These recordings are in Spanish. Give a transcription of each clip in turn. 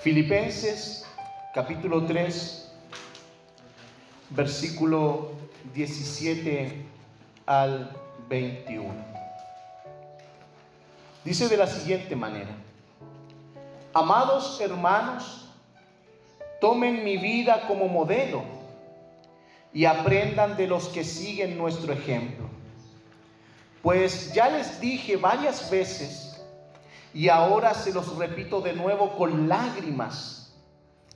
Filipenses capítulo 3, versículo 17 al 21. Dice de la siguiente manera, amados hermanos, tomen mi vida como modelo y aprendan de los que siguen nuestro ejemplo. Pues ya les dije varias veces y ahora se los repito de nuevo con lágrimas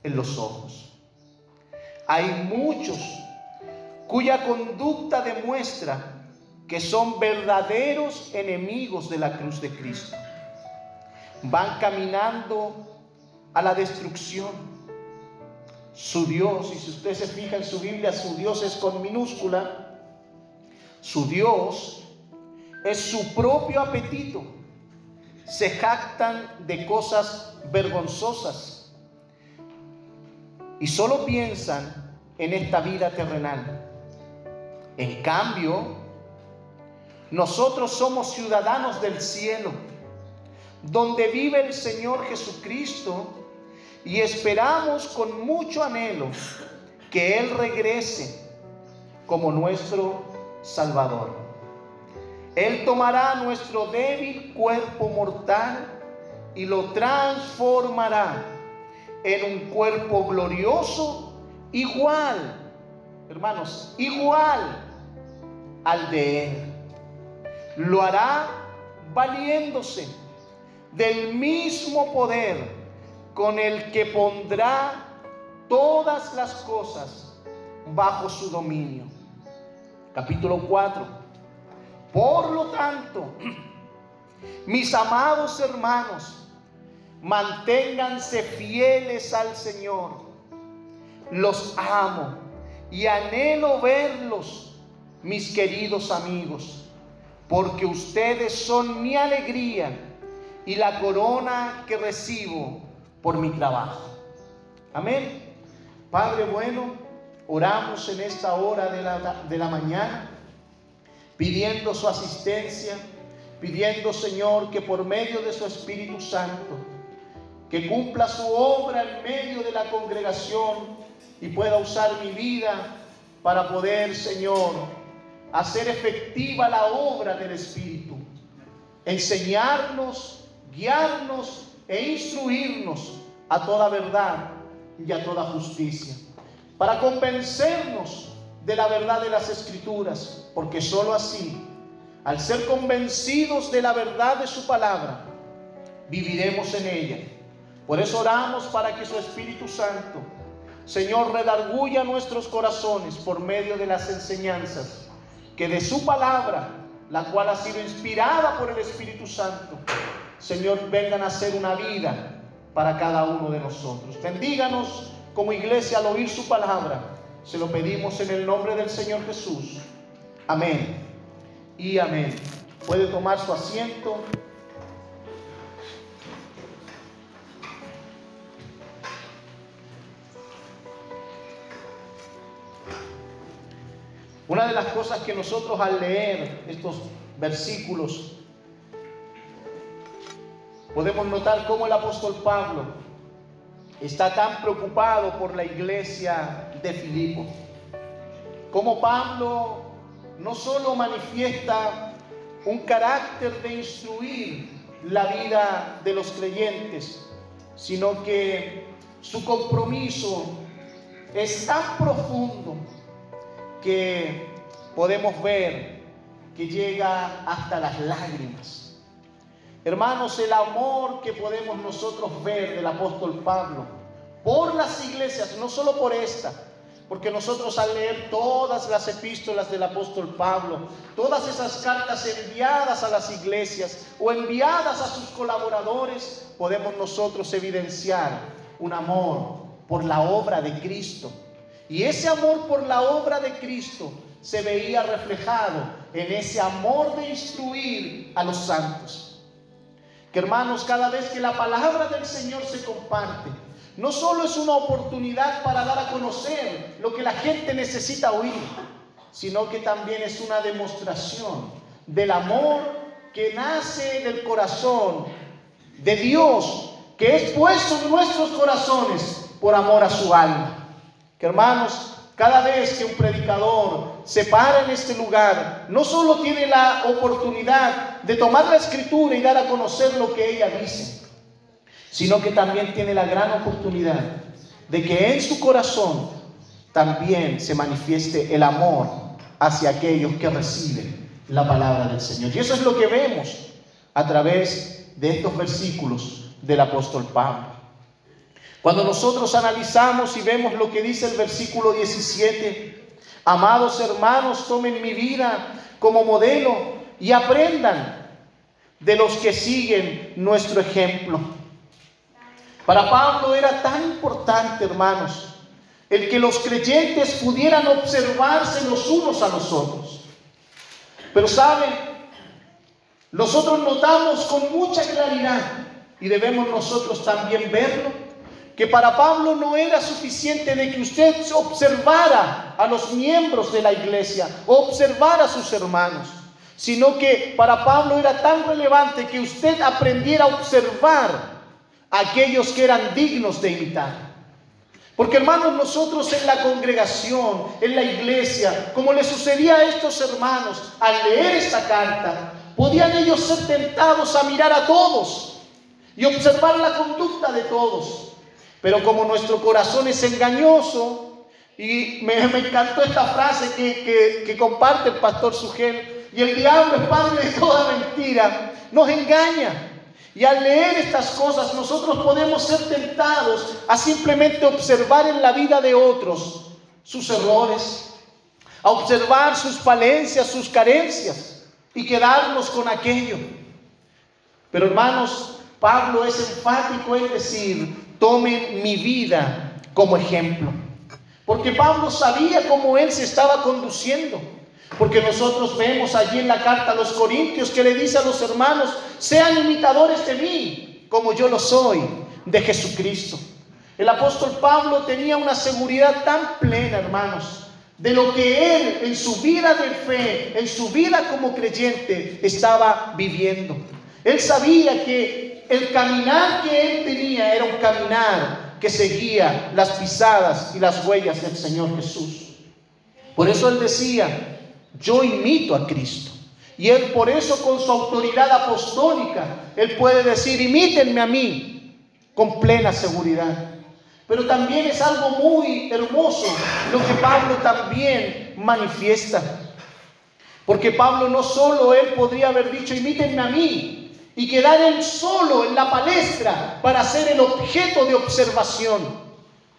en los ojos. Hay muchos cuya conducta demuestra que son verdaderos enemigos de la cruz de Cristo. Van caminando a la destrucción. Su Dios, y si usted se fija en su Biblia, su Dios es con minúscula. Su Dios es su propio apetito. Se jactan de cosas vergonzosas y solo piensan en esta vida terrenal. En cambio, nosotros somos ciudadanos del cielo, donde vive el Señor Jesucristo y esperamos con mucho anhelo que Él regrese como nuestro Salvador. Él tomará nuestro débil cuerpo mortal y lo transformará en un cuerpo glorioso igual, hermanos, igual al de Él. Lo hará valiéndose del mismo poder con el que pondrá todas las cosas bajo su dominio. Capítulo 4. Por lo tanto, mis amados hermanos, manténganse fieles al Señor. Los amo y anhelo verlos, mis queridos amigos, porque ustedes son mi alegría y la corona que recibo por mi trabajo. Amén. Padre bueno, oramos en esta hora de la, de la mañana pidiendo su asistencia, pidiendo, Señor, que por medio de su Espíritu Santo, que cumpla su obra en medio de la congregación y pueda usar mi vida para poder, Señor, hacer efectiva la obra del Espíritu, enseñarnos, guiarnos e instruirnos a toda verdad y a toda justicia, para convencernos de la verdad de las escrituras, porque sólo así, al ser convencidos de la verdad de su palabra, viviremos en ella. Por eso oramos para que su Espíritu Santo, Señor, redarguya nuestros corazones por medio de las enseñanzas que de su palabra, la cual ha sido inspirada por el Espíritu Santo, Señor, vengan a ser una vida para cada uno de nosotros. Bendíganos como iglesia al oír su palabra se lo pedimos en el nombre del Señor Jesús. Amén. Y amén. Puede tomar su asiento. Una de las cosas que nosotros al leer estos versículos podemos notar cómo el apóstol Pablo está tan preocupado por la iglesia de Filipo. Como Pablo no solo manifiesta un carácter de instruir la vida de los creyentes, sino que su compromiso es tan profundo que podemos ver que llega hasta las lágrimas. Hermanos, el amor que podemos nosotros ver del apóstol Pablo por las iglesias, no solo por esta, porque nosotros al leer todas las epístolas del apóstol Pablo, todas esas cartas enviadas a las iglesias o enviadas a sus colaboradores, podemos nosotros evidenciar un amor por la obra de Cristo. Y ese amor por la obra de Cristo se veía reflejado en ese amor de instruir a los santos. Que hermanos, cada vez que la palabra del Señor se comparte, no solo es una oportunidad para dar a conocer lo que la gente necesita oír, sino que también es una demostración del amor que nace del corazón de Dios, que es puesto en nuestros corazones por amor a su alma. Que hermanos, cada vez que un predicador se para en este lugar, no solo tiene la oportunidad de tomar la escritura y dar a conocer lo que ella dice, sino que también tiene la gran oportunidad de que en su corazón también se manifieste el amor hacia aquellos que reciben la palabra del Señor. Y eso es lo que vemos a través de estos versículos del apóstol Pablo. Cuando nosotros analizamos y vemos lo que dice el versículo 17, amados hermanos, tomen mi vida como modelo y aprendan de los que siguen nuestro ejemplo. Para Pablo era tan importante, hermanos, el que los creyentes pudieran observarse los unos a los otros. Pero saben, nosotros notamos con mucha claridad, y debemos nosotros también verlo, que para Pablo no era suficiente de que usted observara a los miembros de la iglesia, observara a sus hermanos, sino que para Pablo era tan relevante que usted aprendiera a observar aquellos que eran dignos de imitar. Porque hermanos, nosotros en la congregación, en la iglesia, como le sucedía a estos hermanos al leer esta carta, podían ellos ser tentados a mirar a todos y observar la conducta de todos. Pero como nuestro corazón es engañoso, y me, encantó esta frase que, que comparte el pastor Sugel, y el diablo es padre de toda mentira, nos engaña. Y al leer estas cosas nosotros podemos ser tentados a simplemente observar en la vida de otros sus errores, a observar sus falencias, sus carencias y quedarnos con aquello. Pero hermanos, Pablo es enfático en decir, tomen mi vida como ejemplo. Porque Pablo sabía cómo él se estaba conduciendo. Porque nosotros vemos allí en la carta a los Corintios que le dice a los hermanos, sean imitadores de mí, como yo lo soy, de Jesucristo. El apóstol Pablo tenía una seguridad tan plena, hermanos, de lo que él en su vida de fe, en su vida como creyente, estaba viviendo. Él sabía que el caminar que él tenía era un caminar que seguía las pisadas y las huellas del Señor Jesús. Por eso él decía, yo imito a Cristo. Y él por eso con su autoridad apostólica, él puede decir, imítenme a mí con plena seguridad. Pero también es algo muy hermoso lo que Pablo también manifiesta. Porque Pablo no solo él podría haber dicho, imítenme a mí, y quedar él solo en la palestra para ser el objeto de observación,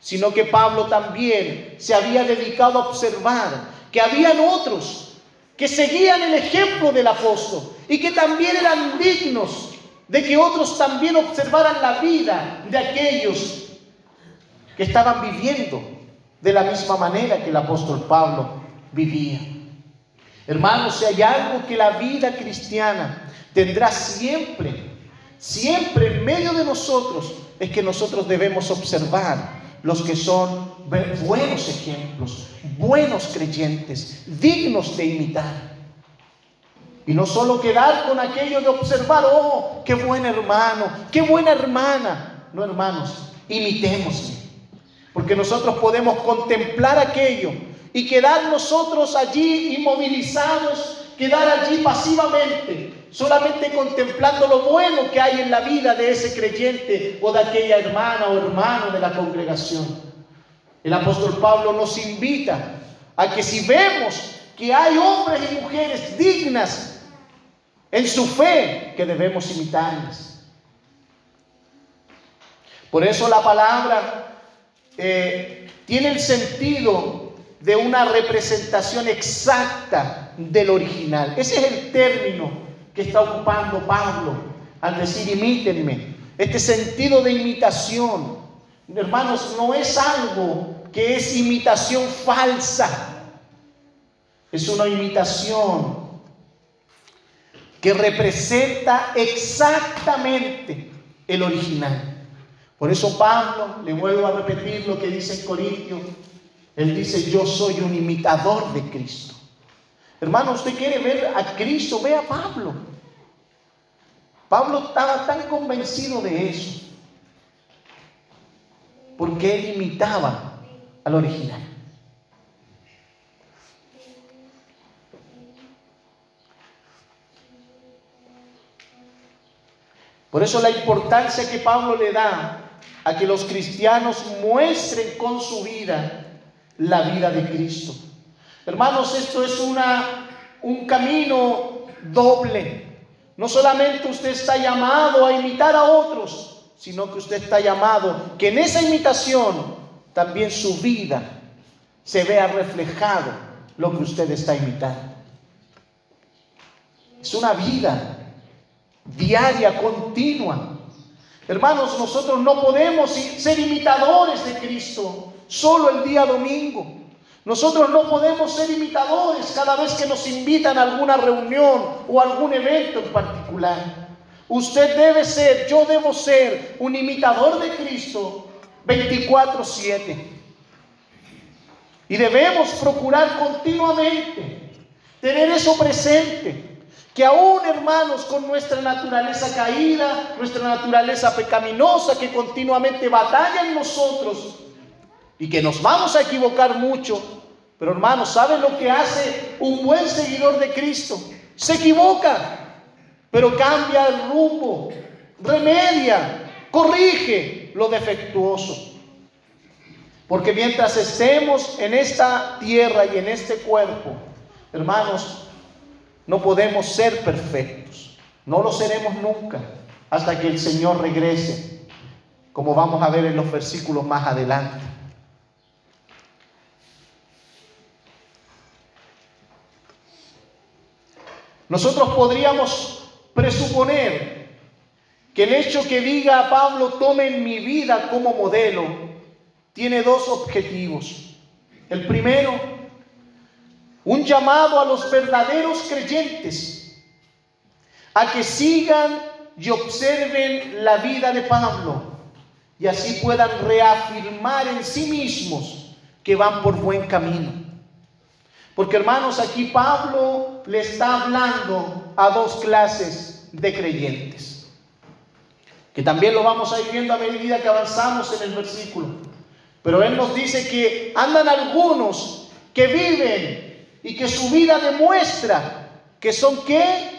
sino que Pablo también se había dedicado a observar que habían otros que seguían el ejemplo del apóstol y que también eran dignos de que otros también observaran la vida de aquellos que estaban viviendo de la misma manera que el apóstol Pablo vivía. Hermanos, si hay algo que la vida cristiana tendrá siempre, siempre en medio de nosotros, es que nosotros debemos observar los que son buenos ejemplos, buenos creyentes, dignos de imitar. Y no solo quedar con aquello de observar, oh, qué buen hermano, qué buena hermana. No, hermanos, imitémosle. Porque nosotros podemos contemplar aquello y quedar nosotros allí inmovilizados, quedar allí pasivamente, solamente contemplando lo bueno que hay en la vida de ese creyente o de aquella hermana o hermano de la congregación. El apóstol Pablo nos invita a que si vemos que hay hombres y mujeres dignas en su fe, que debemos imitarles. Por eso la palabra eh, tiene el sentido de una representación exacta del original. Ese es el término que está ocupando Pablo al decir imítenme. Este sentido de imitación Hermanos, no es algo que es imitación falsa. Es una imitación que representa exactamente el original. Por eso Pablo, le vuelvo a repetir lo que dice en Corintio, él dice, yo soy un imitador de Cristo. Hermano, usted quiere ver a Cristo, ve a Pablo. Pablo estaba tan convencido de eso porque él imitaba al original. Por eso la importancia que Pablo le da a que los cristianos muestren con su vida la vida de Cristo. Hermanos, esto es una, un camino doble. No solamente usted está llamado a imitar a otros, sino que usted está llamado que en esa imitación también su vida se vea reflejado lo que usted está imitando. Es una vida diaria, continua. Hermanos, nosotros no podemos ser imitadores de Cristo solo el día domingo. Nosotros no podemos ser imitadores cada vez que nos invitan a alguna reunión o algún evento en particular. Usted debe ser, yo debo ser un imitador de Cristo 24/7. Y debemos procurar continuamente tener eso presente. Que aún hermanos con nuestra naturaleza caída, nuestra naturaleza pecaminosa que continuamente batalla en nosotros y que nos vamos a equivocar mucho, pero hermanos, ¿saben lo que hace un buen seguidor de Cristo? Se equivoca, pero cambia el rumbo, remedia, corrige lo defectuoso. Porque mientras estemos en esta tierra y en este cuerpo, hermanos, no podemos ser perfectos. No lo seremos nunca hasta que el Señor regrese, como vamos a ver en los versículos más adelante. Nosotros podríamos presuponer que el hecho que diga a Pablo, tomen mi vida como modelo, tiene dos objetivos. El primero, un llamado a los verdaderos creyentes a que sigan y observen la vida de Pablo y así puedan reafirmar en sí mismos que van por buen camino. Porque hermanos, aquí Pablo le está hablando a dos clases de creyentes, que también lo vamos a ir viendo a medida que avanzamos en el versículo. Pero él nos dice que andan algunos que viven y que su vida demuestra que son qué?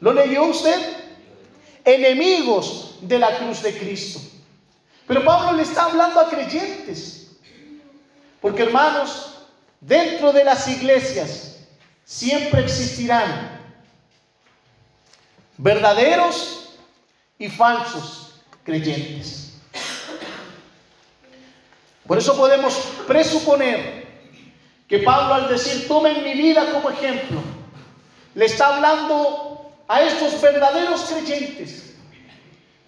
¿Lo leyó usted? Enemigos de la cruz de Cristo. Pero Pablo le está hablando a creyentes. Porque hermanos, dentro de las iglesias siempre existirán verdaderos y falsos creyentes. Por eso podemos presuponer que Pablo al decir, tomen mi vida como ejemplo, le está hablando a estos verdaderos creyentes,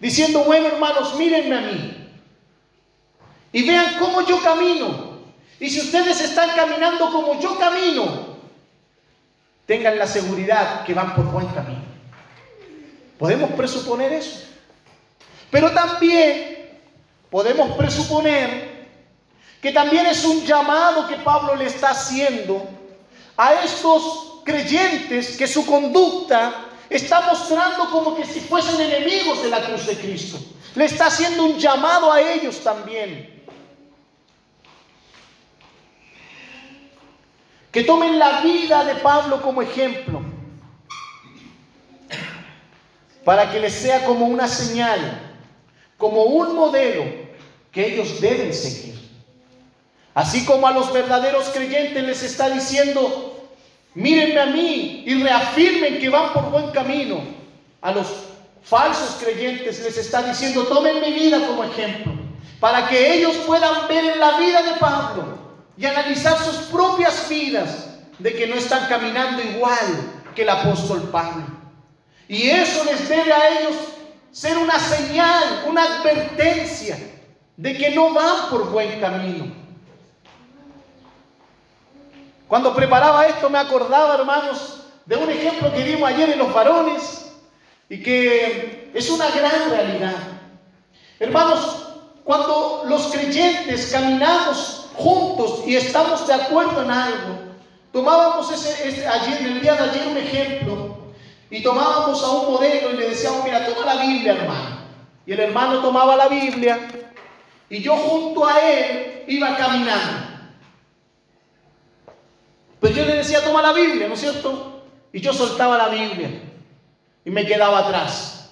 diciendo, bueno hermanos, mírenme a mí y vean cómo yo camino. Y si ustedes están caminando como yo camino, tengan la seguridad que van por buen camino. Podemos presuponer eso. Pero también podemos presuponer que también es un llamado que Pablo le está haciendo a estos creyentes que su conducta está mostrando como que si fuesen enemigos de la cruz de Cristo. Le está haciendo un llamado a ellos también. Que tomen la vida de Pablo como ejemplo para que les sea como una señal, como un modelo que ellos deben seguir. Así como a los verdaderos creyentes les está diciendo, mírenme a mí y reafirmen que van por buen camino. A los falsos creyentes les está diciendo, tomen mi vida como ejemplo, para que ellos puedan ver en la vida de Pablo y analizar sus propias vidas de que no están caminando igual que el apóstol Pablo. Y eso les debe a ellos ser una señal, una advertencia de que no van por buen camino. Cuando preparaba esto me acordaba, hermanos, de un ejemplo que dimos ayer en los varones y que es una gran realidad. Hermanos, cuando los creyentes caminamos juntos y estamos de acuerdo en algo, tomábamos ese, ayer, el día de ayer un ejemplo y tomábamos a un modelo y le decíamos, mira, toma la Biblia, hermano. Y el hermano tomaba la Biblia y yo junto a él iba caminando. Pues yo le decía, toma la Biblia, ¿no es cierto? Y yo soltaba la Biblia y me quedaba atrás.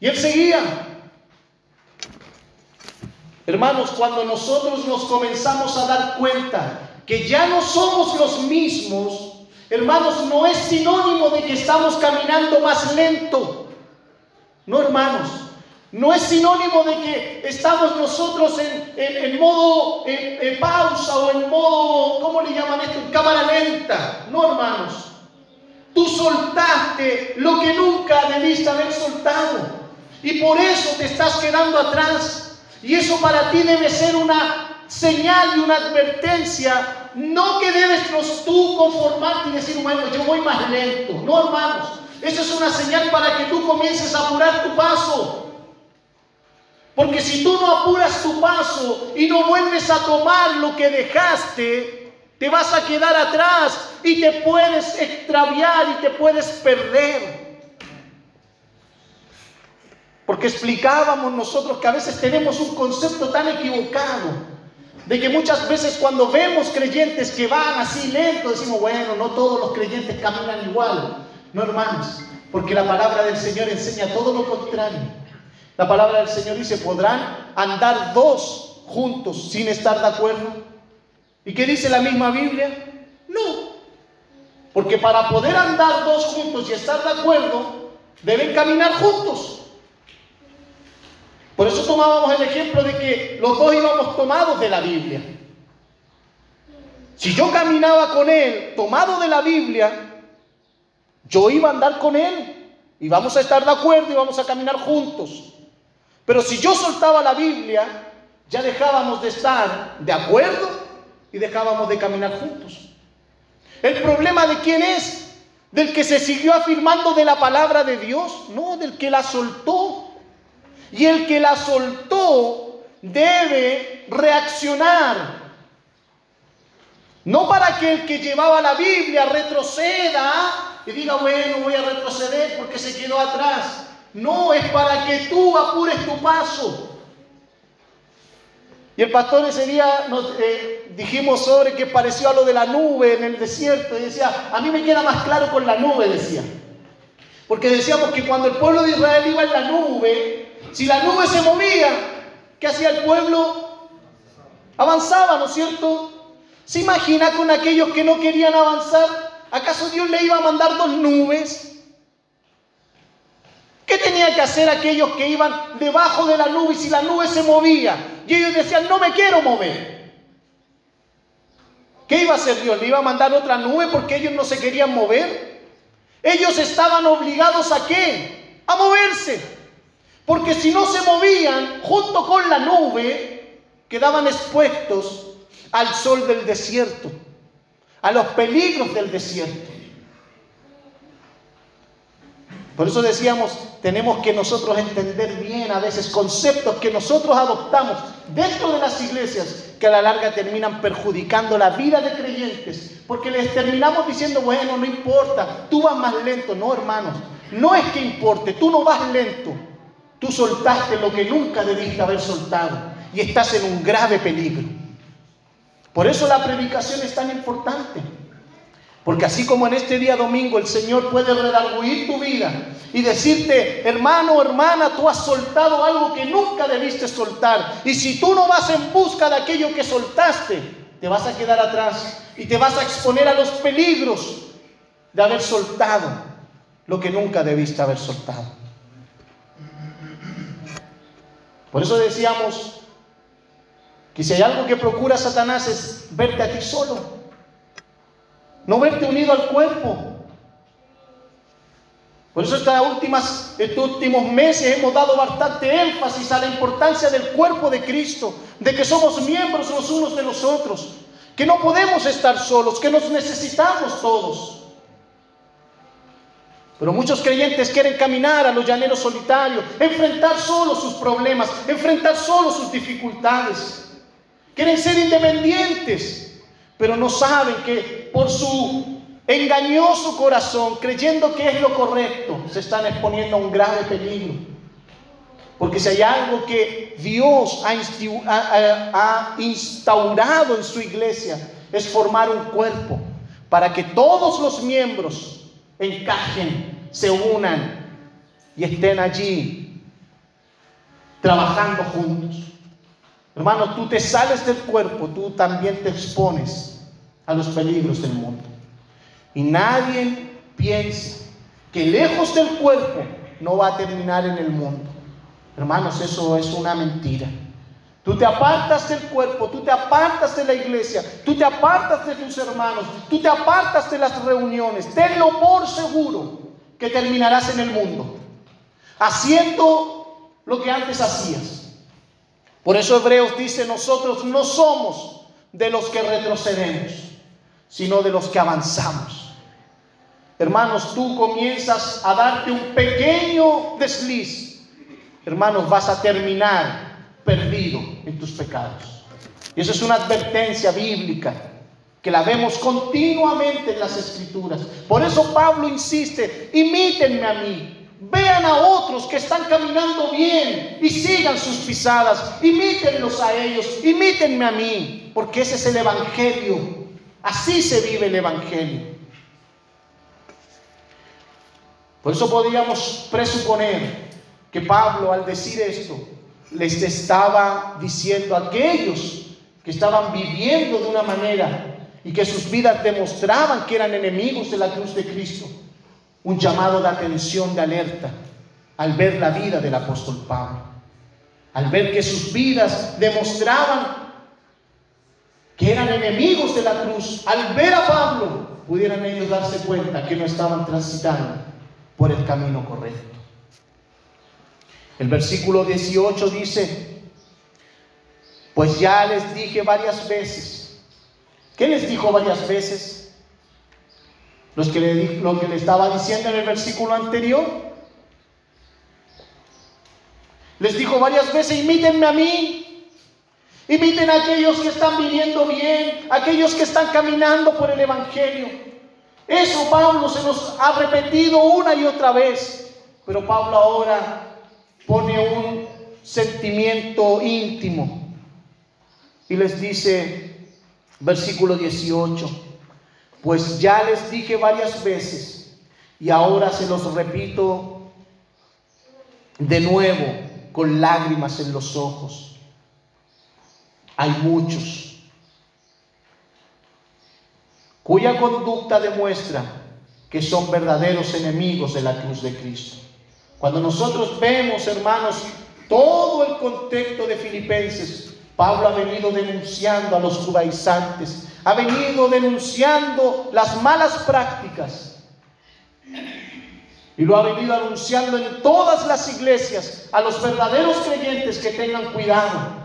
Y él seguía. Hermanos, cuando nosotros nos comenzamos a dar cuenta que ya no somos los mismos, hermanos, no es sinónimo de que estamos caminando más lento. No, hermanos, no es sinónimo de que estamos nosotros en, modo en, pausa o en modo, ¿cómo le llaman esto? En cámara lenta. No, hermanos. Tú soltaste lo que nunca debiste haber soltado. Y por eso te estás quedando atrás. Y eso para ti debe ser una señal y una advertencia. No que debes tú conformarte y decir, bueno, yo voy más lento. No, hermanos. Eso es una señal para que tú comiences a apurar tu paso. Porque si tú no apuras tu paso y no vuelves a tomar lo que dejaste, te vas a quedar atrás y te puedes extraviar y te puedes perder. Porque explicábamos nosotros que a veces tenemos un concepto tan equivocado de que muchas veces cuando vemos creyentes que van así lento, decimos, bueno, no todos los creyentes caminan igual. No, hermanos, porque la palabra del Señor enseña todo lo contrario. La palabra del Señor dice, podrán andar dos juntos sin estar de acuerdo. ¿Y qué dice la misma Biblia? No. Porque para poder andar dos juntos y estar de acuerdo, deben caminar juntos. Por eso tomábamos el ejemplo de que los dos íbamos tomados de la Biblia. Si yo caminaba con él tomado de la Biblia, yo iba a andar con él y vamos a estar de acuerdo y vamos a caminar juntos. Pero si yo soltaba la Biblia, ya dejábamos de estar de acuerdo y dejábamos de caminar juntos. ¿El problema de quién es? ¿Del que se siguió afirmando de la palabra de Dios? No, del que la soltó. Y el que la soltó debe reaccionar. No para que el que llevaba la Biblia retroceda y diga, bueno, voy a retroceder porque se quedó atrás. No, es para que tú apures tu paso. Y el pastor ese día nos eh, dijimos sobre que pareció a lo de la nube en el desierto. Y decía, a mí me queda más claro con la nube, decía. Porque decíamos que cuando el pueblo de Israel iba en la nube, si la nube se movía, ¿qué hacía el pueblo? Avanzaba, ¿no es cierto? ¿Se imagina con aquellos que no querían avanzar? ¿Acaso Dios le iba a mandar dos nubes? ¿Qué tenía que hacer aquellos que iban debajo de la nube y si la nube se movía? Y ellos decían, no me quiero mover. ¿Qué iba a hacer Dios? ¿Le iba a mandar otra nube porque ellos no se querían mover? Ellos estaban obligados a qué? A moverse. Porque si no se movían junto con la nube, quedaban expuestos al sol del desierto, a los peligros del desierto. Por eso decíamos, tenemos que nosotros entender bien a veces conceptos que nosotros adoptamos dentro de las iglesias que a la larga terminan perjudicando la vida de creyentes, porque les terminamos diciendo, bueno, no importa, tú vas más lento. No, hermanos, no es que importe, tú no vas lento, tú soltaste lo que nunca debiste haber soltado y estás en un grave peligro. Por eso la predicación es tan importante. Porque así como en este día domingo el Señor puede redarguir tu vida y decirte, hermano hermana, tú has soltado algo que nunca debiste soltar. Y si tú no vas en busca de aquello que soltaste, te vas a quedar atrás y te vas a exponer a los peligros de haber soltado lo que nunca debiste haber soltado. Por eso decíamos que si hay algo que procura Satanás es verte a ti solo no verte unido al cuerpo. Por eso estas últimas, estos últimos meses hemos dado bastante énfasis a la importancia del cuerpo de Cristo, de que somos miembros los unos de los otros, que no podemos estar solos, que nos necesitamos todos. Pero muchos creyentes quieren caminar a los llaneros solitarios, enfrentar solo sus problemas, enfrentar solo sus dificultades. Quieren ser independientes pero no saben que por su engañoso corazón, creyendo que es lo correcto, se están exponiendo a un grave peligro. Porque si hay algo que Dios ha instaurado en su iglesia, es formar un cuerpo para que todos los miembros encajen, se unan y estén allí trabajando juntos. Hermano, tú te sales del cuerpo, tú también te expones a los peligros del mundo. Y nadie piensa que lejos del cuerpo no va a terminar en el mundo. Hermanos, eso es una mentira. Tú te apartas del cuerpo, tú te apartas de la iglesia, tú te apartas de tus hermanos, tú te apartas de las reuniones. Tenlo por seguro que terminarás en el mundo, haciendo lo que antes hacías. Por eso Hebreos dice, nosotros no somos de los que retrocedemos, sino de los que avanzamos. Hermanos, tú comienzas a darte un pequeño desliz. Hermanos, vas a terminar tus pecados. Y eso es una advertencia bíblica que la vemos continuamente en las escrituras. Por eso Pablo insiste, imítenme a mí, vean a otros que están caminando bien y sigan sus pisadas, imítenlos a ellos, imítenme a mí, porque ese es el Evangelio. Así se vive el Evangelio. Por eso podríamos presuponer que Pablo al decir esto les estaba diciendo a aquellos que estaban viviendo de una manera y que sus vidas demostraban que eran enemigos de la cruz de Cristo, un llamado de atención, de alerta, al ver la vida del apóstol Pablo, al ver que sus vidas demostraban que eran enemigos de la cruz, al ver a Pablo, pudieran ellos darse cuenta que no estaban transitando por el camino correcto. El versículo 18 dice, pues ya les dije varias veces. ¿Qué les dijo varias veces? Los que le, lo que le estaba diciendo en el versículo anterior. Les dijo varias veces, imítenme a mí. Imiten a aquellos que están viviendo bien, aquellos que están caminando por el Evangelio. Eso Pablo se nos ha repetido una y otra vez. Pero Pablo ahora pone un sentimiento íntimo y les dice, versículo 18, pues ya les dije varias veces y ahora se los repito de nuevo con lágrimas en los ojos. Hay muchos cuya conducta demuestra que son verdaderos enemigos de la cruz de Cristo. Cuando nosotros vemos, hermanos, todo el contexto de Filipenses, Pablo ha venido denunciando a los judaizantes, ha venido denunciando las malas prácticas y lo ha venido anunciando en todas las iglesias a los verdaderos creyentes que tengan cuidado.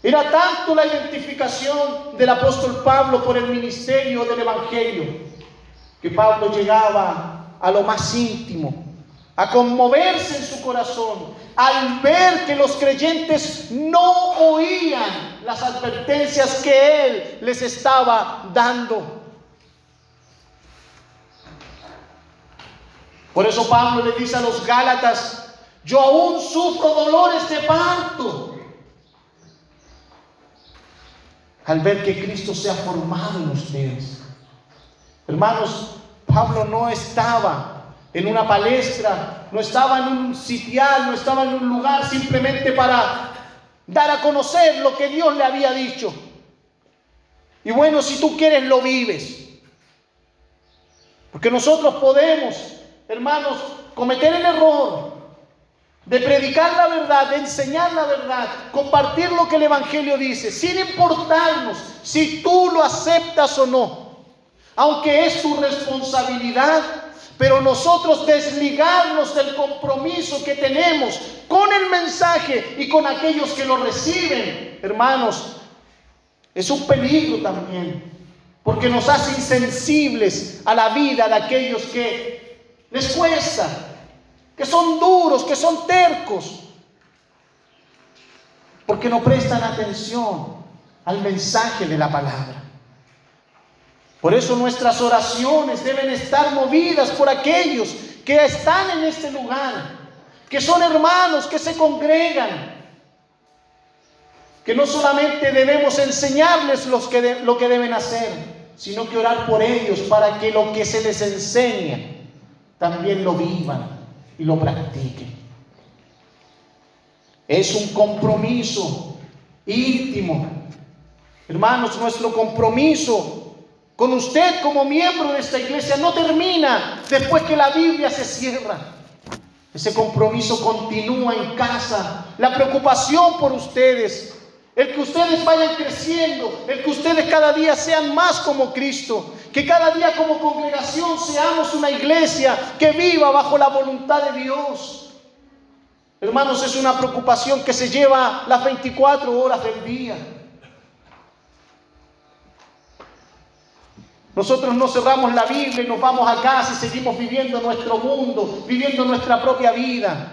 Era tanto la identificación del apóstol Pablo por el ministerio del Evangelio que Pablo llegaba a lo más íntimo a conmoverse en su corazón al ver que los creyentes no oían las advertencias que Él les estaba dando. Por eso Pablo le dice a los Gálatas, yo aún sufro dolores de parto. Al ver que Cristo se ha formado en ustedes. Hermanos, Pablo no estaba en una palestra, no estaba en un sitial, no estaba en un lugar simplemente para dar a conocer lo que Dios le había dicho. Y bueno, si tú quieres, lo vives. Porque nosotros podemos, hermanos, cometer el error de predicar la verdad, de enseñar la verdad, compartir lo que el Evangelio dice, sin importarnos si tú lo aceptas o no. Aunque es tu responsabilidad, pero nosotros desligarnos del compromiso que tenemos con el mensaje y con aquellos que lo reciben, hermanos, es un peligro también, porque nos hace insensibles a la vida de aquellos que les cuesta, que son duros, que son tercos, porque no prestan atención al mensaje de la palabra. Por eso nuestras oraciones deben estar movidas por aquellos que están en este lugar, que son hermanos, que se congregan, que no solamente debemos enseñarles lo que deben hacer, sino que orar por ellos para que lo que se les enseña también lo vivan y lo practiquen. Es un compromiso íntimo. Hermanos, nuestro compromiso con usted como miembro de esta iglesia no termina después que la Biblia se cierra. Ese compromiso continúa en casa. La preocupación por ustedes, el que ustedes vayan creciendo, el que ustedes cada día sean más como Cristo, que cada día como congregación seamos una iglesia que viva bajo la voluntad de Dios. Hermanos, es una preocupación que se lleva las 24 horas del día. Nosotros no cerramos la Biblia y nos vamos a casa y seguimos viviendo nuestro mundo, viviendo nuestra propia vida.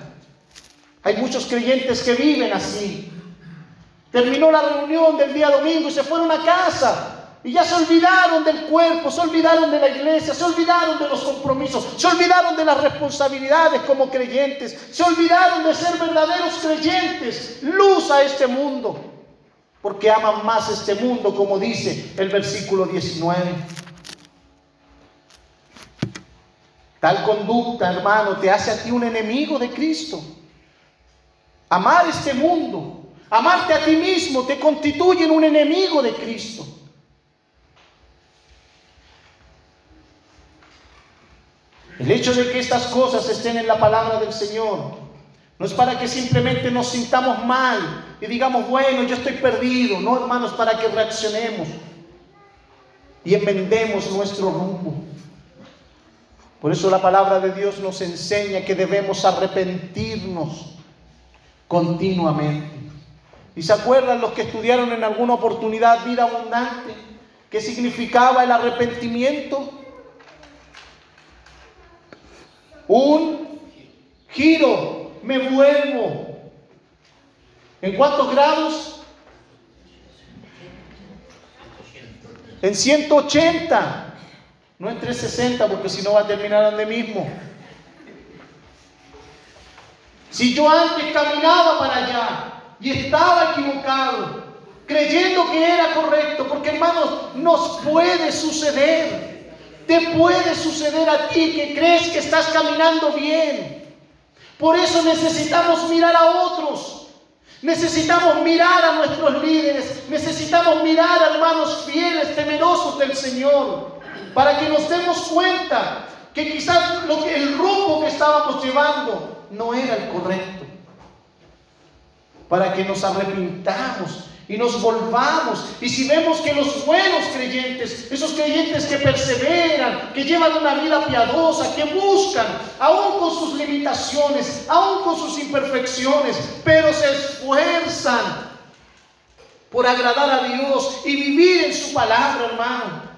Hay muchos creyentes que viven así. Terminó la reunión del día domingo y se fueron a casa y ya se olvidaron del cuerpo, se olvidaron de la iglesia, se olvidaron de los compromisos, se olvidaron de las responsabilidades como creyentes, se olvidaron de ser verdaderos creyentes, luz a este mundo, porque aman más este mundo, como dice el versículo 19. Tal conducta, hermano, te hace a ti un enemigo de Cristo. Amar este mundo, amarte a ti mismo, te constituye en un enemigo de Cristo. El hecho de que estas cosas estén en la palabra del Señor no es para que simplemente nos sintamos mal y digamos, bueno, yo estoy perdido. No, hermanos, para que reaccionemos y enmendemos nuestro rumbo. Por eso la palabra de Dios nos enseña que debemos arrepentirnos continuamente. ¿Y se acuerdan los que estudiaron en alguna oportunidad vida abundante? ¿Qué significaba el arrepentimiento? un giro, me vuelvo. ¿En cuántos grados? En 180. No en 360 porque si no va a terminar donde mismo. Si yo antes caminaba para allá y estaba equivocado, creyendo que era correcto, porque hermanos, nos puede suceder te puede suceder a ti que crees que estás caminando bien. Por eso necesitamos mirar a otros. Necesitamos mirar a nuestros líderes. Necesitamos mirar a hermanos fieles, temerosos del Señor. Para que nos demos cuenta que quizás lo que, el rumbo que estábamos llevando no era el correcto. Para que nos arrepintamos y nos volvamos. Y si vemos que los buenos creyentes, esos creyentes que perseveran, que llevan una vida piadosa, que buscan, aún con sus limitaciones, aún con sus imperfecciones, pero se esfuerzan por agradar a Dios y vivir en su palabra, hermano.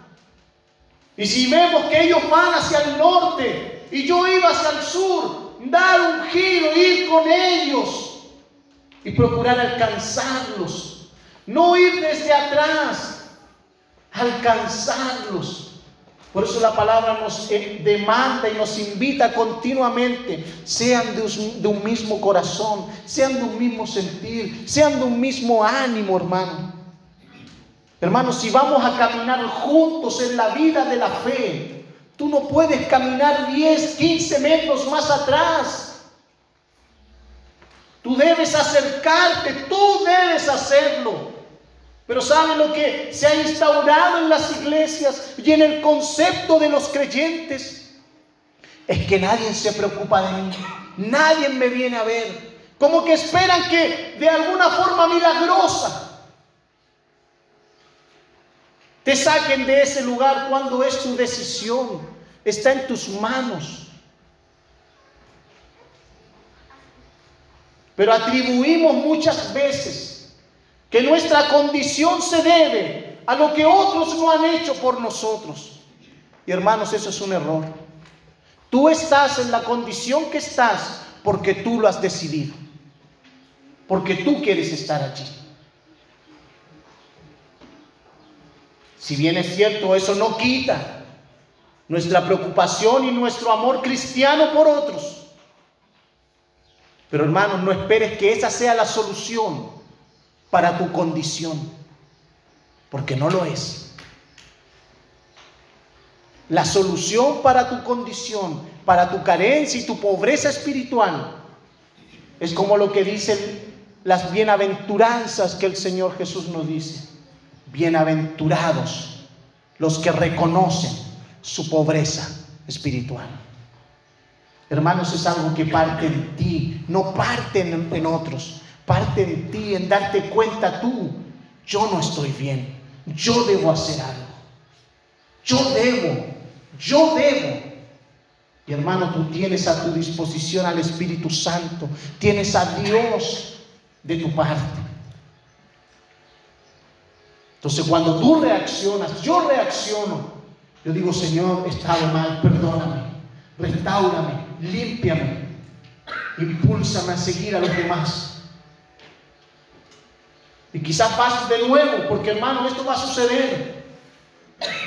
Y si vemos que ellos van hacia el norte y yo iba hacia el sur, dar un giro, ir con ellos y procurar alcanzarlos no ir desde atrás, alcanzarlos. Por eso la palabra nos eh, demanda y nos invita continuamente, sean de un mismo corazón, sean de un mismo sentir, sean de un mismo ánimo, hermano. Hermanos, si vamos a caminar juntos en la vida de la fe, tú no puedes caminar 10, 15 metros más atrás. Tú debes acercarte, tú debes hacerlo. Pero ¿saben lo que se ha instaurado en las iglesias y en el concepto de los creyentes? Es que nadie se preocupa de mí, nadie me viene a ver. Como que esperan que de alguna forma milagrosa te saquen de ese lugar cuando es tu decisión, está en tus manos. Pero atribuimos muchas veces que nuestra condición se debe a lo que otros no han hecho por nosotros. Y hermanos, eso es un error. Tú estás en la condición que estás porque tú lo has decidido. Porque tú quieres estar allí. Si bien es cierto, eso no quita nuestra preocupación y nuestro amor cristiano por otros. Pero hermanos, no esperes que esa sea la solución para tu condición, porque no lo es. La solución para tu condición, para tu carencia y tu pobreza espiritual, es como lo que dicen las bienaventuranzas que el Señor Jesús nos dice. Bienaventurados los que reconocen su pobreza espiritual. Hermanos, es algo que parte de ti, no parte en, en otros, parte de ti en darte cuenta tú, yo no estoy bien, yo debo hacer algo, yo debo, yo debo. Y hermano, tú tienes a tu disposición al Espíritu Santo, tienes a Dios de tu parte. Entonces cuando tú reaccionas, yo reacciono, yo digo, Señor, he estado mal, perdóname, restaurame, límpiame, impúlsame a seguir a los demás. Y quizás pases de nuevo, porque hermano, esto va a suceder.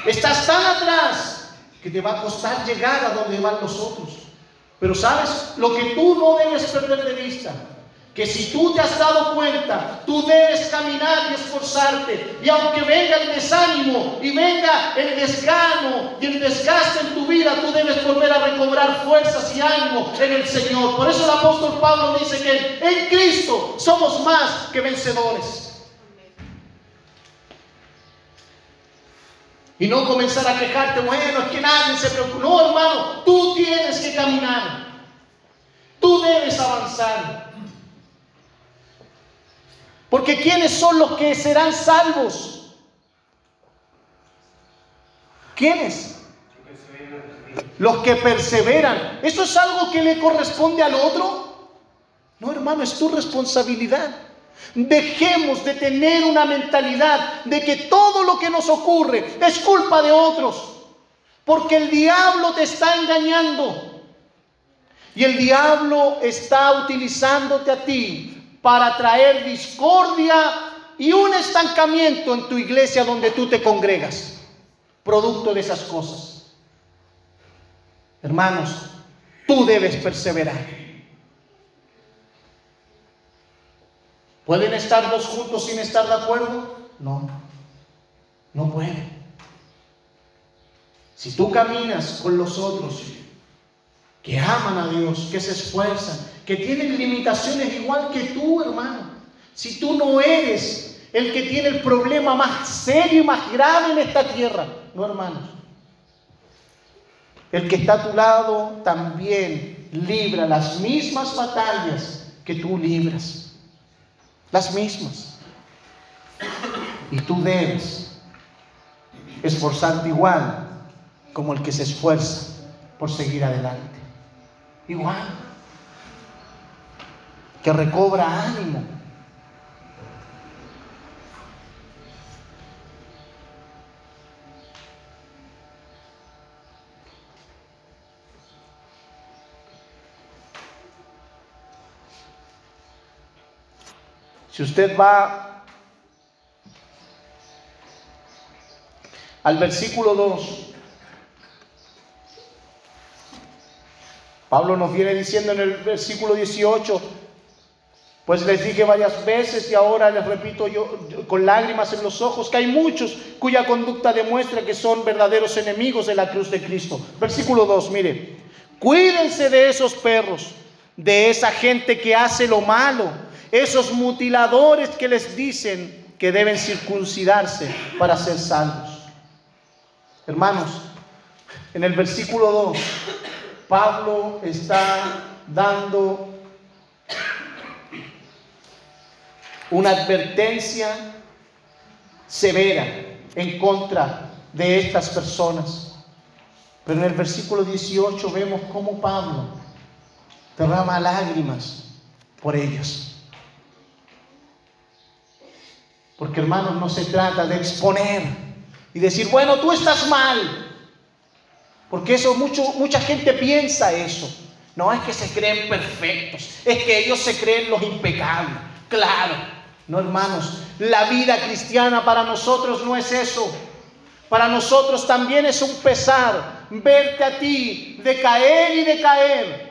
Estás tan atrás que te va a costar llegar a donde van los otros. Pero sabes, lo que tú no debes perder de vista que si tú te has dado cuenta, tú debes caminar y esforzarte. Y aunque venga el desánimo y venga el desgano y el desgaste en tu vida, tú debes volver a recobrar fuerzas y ánimo en el Señor. Por eso el apóstol Pablo dice que en Cristo somos más que vencedores. Y no comenzar a quejarte, bueno, es que nadie se preocupa. No, hermano, tú tienes que caminar. Tú debes avanzar. Porque ¿quiénes son los que serán salvos? ¿Quiénes? Los que perseveran. ¿Eso es algo que le corresponde al otro? No, hermano, es tu responsabilidad. Dejemos de tener una mentalidad de que todo lo que nos ocurre es culpa de otros. Porque el diablo te está engañando. Y el diablo está utilizándote a ti para traer discordia y un estancamiento en tu iglesia donde tú te congregas, producto de esas cosas. Hermanos, tú debes perseverar. ¿Pueden estar dos juntos sin estar de acuerdo? No, no pueden. Si tú caminas con los otros que aman a Dios, que se esfuerzan, que tienen limitaciones igual que tú, hermano. Si tú no eres el que tiene el problema más serio y más grave en esta tierra, no, hermanos. El que está a tu lado también libra las mismas batallas que tú libras. Las mismas. Y tú debes esforzarte igual como el que se esfuerza por seguir adelante. Igual que recobra ánimo. Si usted va al versículo 2, Pablo nos viene diciendo en el versículo 18, pues les dije varias veces y ahora les repito yo, con lágrimas en los ojos que hay muchos cuya conducta demuestra que son verdaderos enemigos de la cruz de Cristo. Versículo 2, mire, cuídense de esos perros, de esa gente que hace lo malo, esos mutiladores que les dicen que deben circuncidarse para ser salvos. Hermanos, en el versículo 2, Pablo está dando una advertencia severa en contra de estas personas. Pero en el versículo 18 vemos cómo Pablo derrama lágrimas por ellos. Porque hermanos, no se trata de exponer y decir, bueno, tú estás mal. Porque eso mucho, mucha gente piensa eso. No es que se creen perfectos, es que ellos se creen los impecables. Claro, no, hermanos, la vida cristiana para nosotros no es eso. Para nosotros también es un pesar verte a ti decaer y decaer.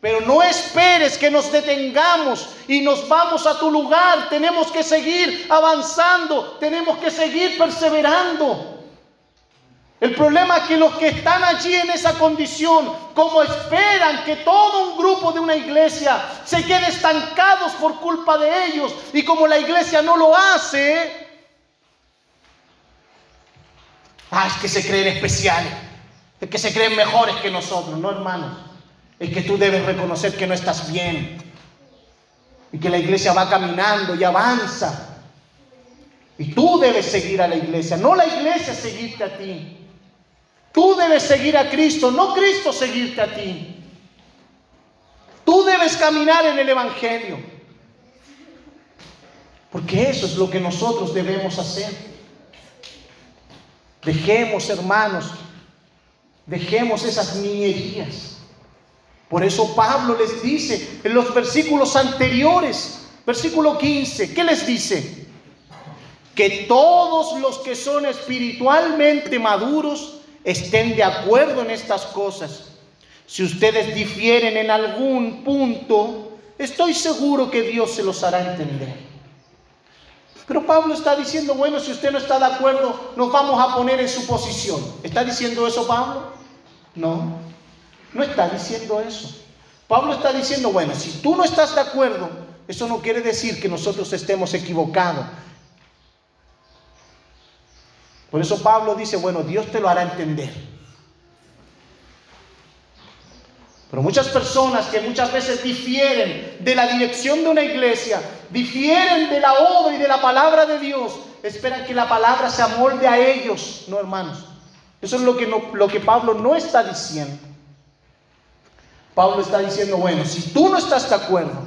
Pero no esperes que nos detengamos y nos vamos a tu lugar. Tenemos que seguir avanzando, tenemos que seguir perseverando. El problema es que los que están allí en esa condición, como esperan que todo un grupo de una iglesia se quede estancados por culpa de ellos, y como la iglesia no lo hace, ah, es que se creen especiales, es que se creen mejores que nosotros, no hermanos, es que tú debes reconocer que no estás bien, y que la iglesia va caminando y avanza, y tú debes seguir a la iglesia, no la iglesia seguirte a ti. Tú debes seguir a Cristo, no Cristo seguirte a ti. Tú debes caminar en el Evangelio. Porque eso es lo que nosotros debemos hacer. Dejemos, hermanos, dejemos esas niñerías. Por eso Pablo les dice en los versículos anteriores, versículo 15, ¿qué les dice? Que todos los que son espiritualmente maduros estén de acuerdo en estas cosas. Si ustedes difieren en algún punto, estoy seguro que Dios se los hará entender. Pero Pablo está diciendo, bueno, si usted no está de acuerdo, nos vamos a poner en su posición. ¿Está diciendo eso Pablo? No, no está diciendo eso. Pablo está diciendo, bueno, si tú no estás de acuerdo, eso no quiere decir que nosotros estemos equivocados. Por eso Pablo dice, bueno, Dios te lo hará entender. Pero muchas personas que muchas veces difieren de la dirección de una iglesia, difieren de la obra y de la palabra de Dios, esperan que la palabra se amolde a ellos, no hermanos. Eso es lo que, lo que Pablo no está diciendo. Pablo está diciendo, bueno, si tú no estás de acuerdo,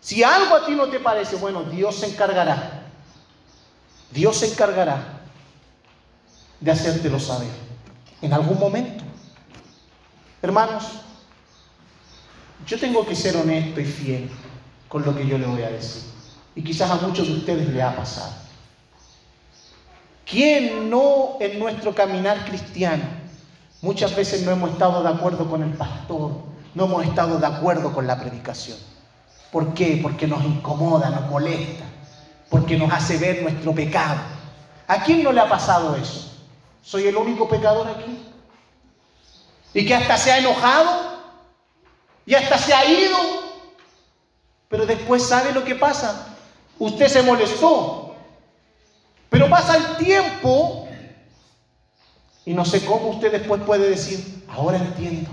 si algo a ti no te parece, bueno, Dios se encargará. Dios se encargará de hacértelo saber en algún momento. Hermanos, yo tengo que ser honesto y fiel con lo que yo le voy a decir. Y quizás a muchos de ustedes le ha pasado. ¿Quién no en nuestro caminar cristiano muchas veces no hemos estado de acuerdo con el pastor, no hemos estado de acuerdo con la predicación? ¿Por qué? Porque nos incomoda, nos molesta, porque nos hace ver nuestro pecado. ¿A quién no le ha pasado eso? ¿Soy el único pecador aquí? Y que hasta se ha enojado y hasta se ha ido. Pero después sabe lo que pasa. Usted se molestó. Pero pasa el tiempo y no sé cómo usted después puede decir, ahora entiendo.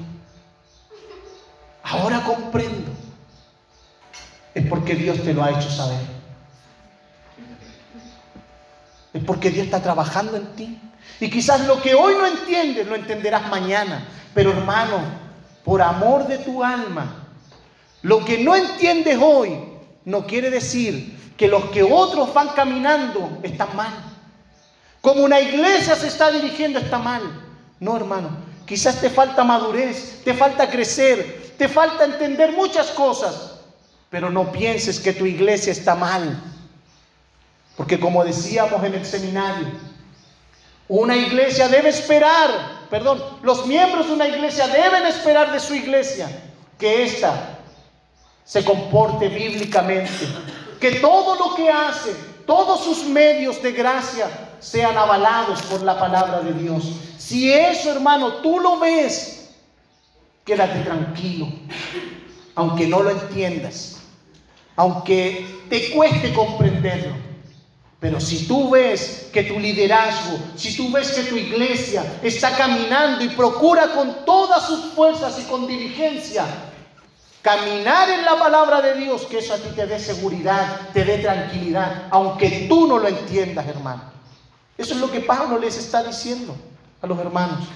Ahora comprendo. Es porque Dios te lo ha hecho saber. Es porque Dios está trabajando en ti. Y quizás lo que hoy no entiendes lo entenderás mañana. Pero hermano, por amor de tu alma, lo que no entiendes hoy no quiere decir que los que otros van caminando están mal. Como una iglesia se está dirigiendo está mal. No, hermano. Quizás te falta madurez, te falta crecer, te falta entender muchas cosas. Pero no pienses que tu iglesia está mal. Porque como decíamos en el seminario, una iglesia debe esperar, perdón, los miembros de una iglesia deben esperar de su iglesia que ésta se comporte bíblicamente, que todo lo que hace, todos sus medios de gracia sean avalados por la palabra de Dios. Si eso, hermano, tú lo ves, quédate tranquilo, aunque no lo entiendas, aunque te cueste comprenderlo. Pero si tú ves que tu liderazgo, si tú ves que tu iglesia está caminando y procura con todas sus fuerzas y con diligencia caminar en la palabra de Dios, que eso a ti te dé seguridad, te dé tranquilidad, aunque tú no lo entiendas, hermano. Eso es lo que Pablo les está diciendo a los hermanos.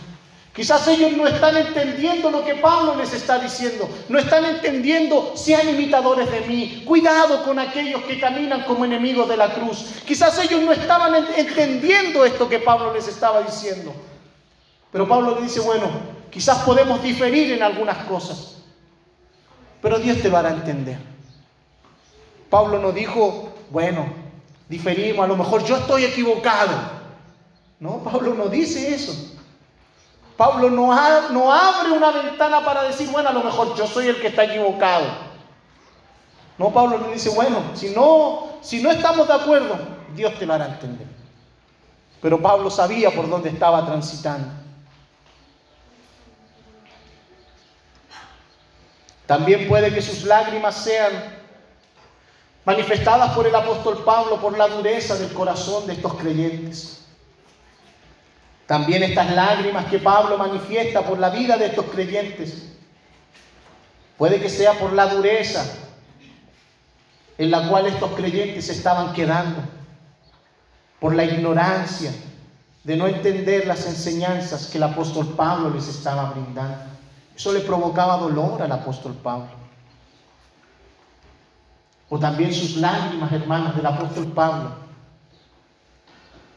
Quizás ellos no están entendiendo lo que Pablo les está diciendo. No están entendiendo, sean imitadores de mí. Cuidado con aquellos que caminan como enemigos de la cruz. Quizás ellos no estaban entendiendo esto que Pablo les estaba diciendo. Pero Pablo le dice, bueno, quizás podemos diferir en algunas cosas. Pero Dios te lo hará entender. Pablo no dijo, bueno, diferimos, a lo mejor yo estoy equivocado. No, Pablo no dice eso. Pablo no, abre una ventana para decir, bueno, a lo mejor yo soy el que está equivocado. No, Pablo le dice, bueno, si no, si no estamos de acuerdo, Dios te lo hará entender. Pero Pablo sabía por dónde estaba transitando. También puede que sus lágrimas sean manifestadas por el apóstol Pablo por la dureza del corazón de estos creyentes. También estas lágrimas que Pablo manifiesta por la vida de estos creyentes, puede que sea por la dureza en la cual estos creyentes se estaban quedando, por la ignorancia de no entender las enseñanzas que el apóstol Pablo les estaba brindando. Eso le provocaba dolor al apóstol Pablo. O también sus lágrimas, hermanas, del apóstol Pablo,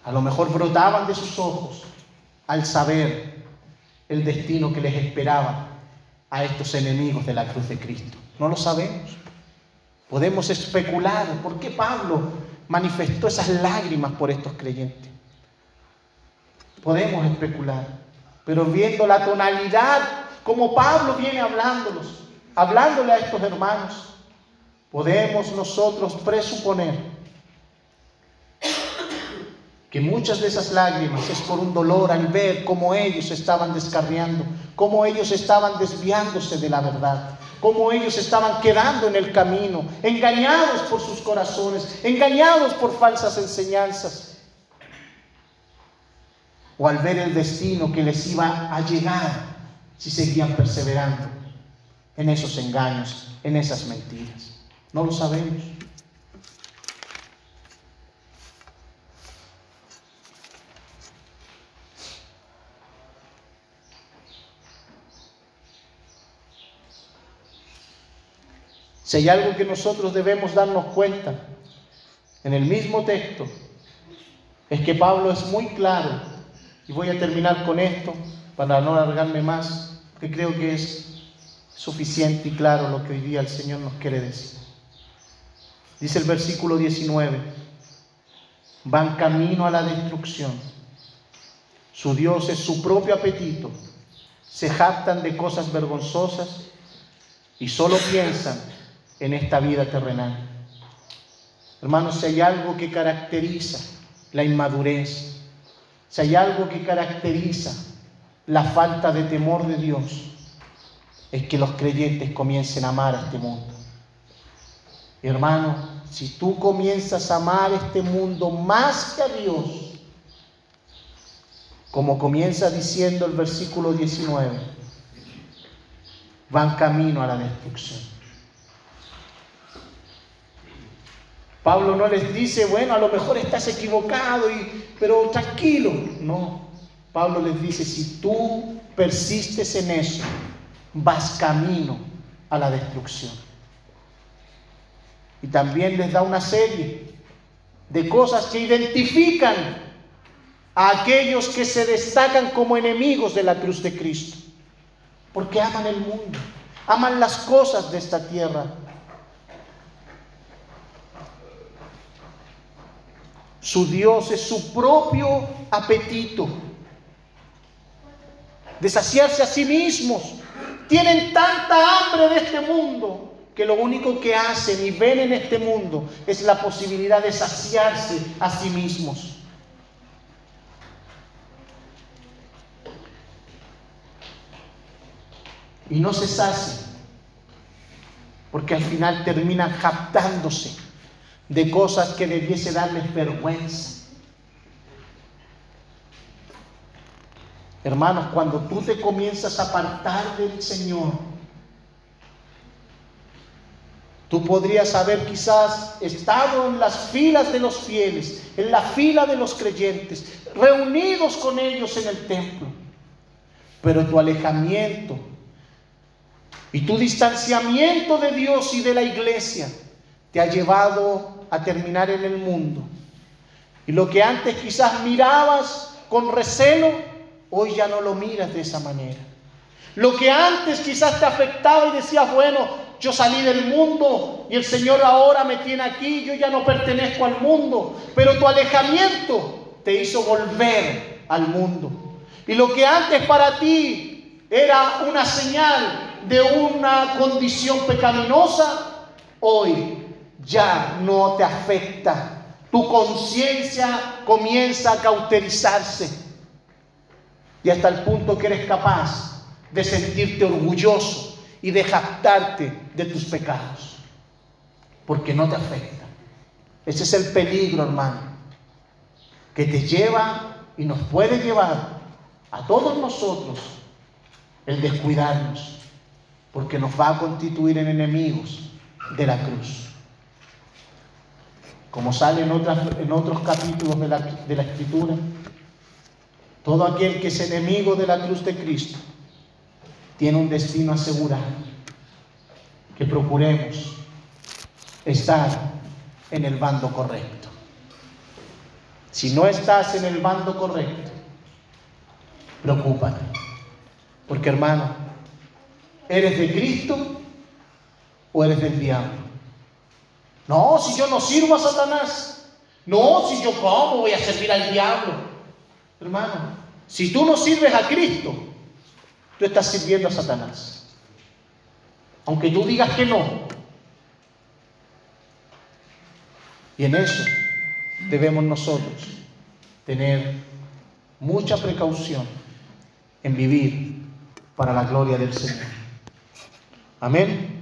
a lo mejor brotaban de sus ojos al saber el destino que les esperaba a estos enemigos de la cruz de Cristo. No lo sabemos. Podemos especular por qué Pablo manifestó esas lágrimas por estos creyentes. Podemos especular, pero viendo la tonalidad como Pablo viene hablándolos, hablándole a estos hermanos, podemos nosotros presuponer que muchas de esas lágrimas es por un dolor al ver cómo ellos estaban descarriando, cómo ellos estaban desviándose de la verdad, cómo ellos estaban quedando en el camino, engañados por sus corazones, engañados por falsas enseñanzas, o al ver el destino que les iba a llegar si seguían perseverando en esos engaños, en esas mentiras. No lo sabemos. Si hay algo que nosotros debemos darnos cuenta en el mismo texto, es que Pablo es muy claro, y voy a terminar con esto para no alargarme más, porque creo que es suficiente y claro lo que hoy día el Señor nos quiere decir. Dice el versículo 19, van camino a la destrucción, su Dios es su propio apetito, se jactan de cosas vergonzosas y solo piensan en esta vida terrenal. Hermanos, si hay algo que caracteriza la inmadurez, si hay algo que caracteriza la falta de temor de Dios, es que los creyentes comiencen a amar a este mundo. Hermano, si tú comienzas a amar este mundo más que a Dios, como comienza diciendo el versículo 19, van camino a la destrucción. Pablo no les dice, bueno, a lo mejor estás equivocado, y, pero tranquilo. No, Pablo les dice, si tú persistes en eso, vas camino a la destrucción. Y también les da una serie de cosas que identifican a aquellos que se destacan como enemigos de la cruz de Cristo. Porque aman el mundo, aman las cosas de esta tierra, Su Dios es su propio apetito. De saciarse a sí mismos. Tienen tanta hambre de este mundo que lo único que hacen y ven en este mundo es la posibilidad de saciarse a sí mismos. Y no se sacian, porque al final terminan japtándose de cosas que debiese darles vergüenza. Hermanos, cuando tú te comienzas a apartar del Señor, tú podrías haber quizás estado en las filas de los fieles, en la fila de los creyentes, reunidos con ellos en el templo, pero tu alejamiento y tu distanciamiento de Dios y de la iglesia te ha llevado a terminar en el mundo. Y lo que antes quizás mirabas con recelo, hoy ya no lo miras de esa manera. Lo que antes quizás te afectaba y decías, bueno, yo salí del mundo y el Señor ahora me tiene aquí, yo ya no pertenezco al mundo, pero tu alejamiento te hizo volver al mundo. Y lo que antes para ti era una señal de una condición pecaminosa, hoy ya no te afecta. Tu conciencia comienza a cauterizarse. Y hasta el punto que eres capaz de sentirte orgulloso y de jactarte de tus pecados. Porque no te afecta. Ese es el peligro, hermano, que te lleva y nos puede llevar a todos nosotros el descuidarnos, porque nos va a constituir en enemigos de la cruz. Como sale en, otros capítulos de la, de la Escritura, todo aquel que es enemigo de la cruz de Cristo tiene un destino asegurado. Que procuremos estar en el bando correcto. Si no estás en el bando correcto, preocúpate. Porque hermano, ¿eres de Cristo o eres del diablo? No, si yo no sirvo a Satanás. No, si yo como voy a servir al diablo. Hermano, si tú no sirves a Cristo, tú estás sirviendo a Satanás. Aunque tú digas que no. Y en eso debemos nosotros tener mucha precaución en vivir para la gloria del Señor. Amén.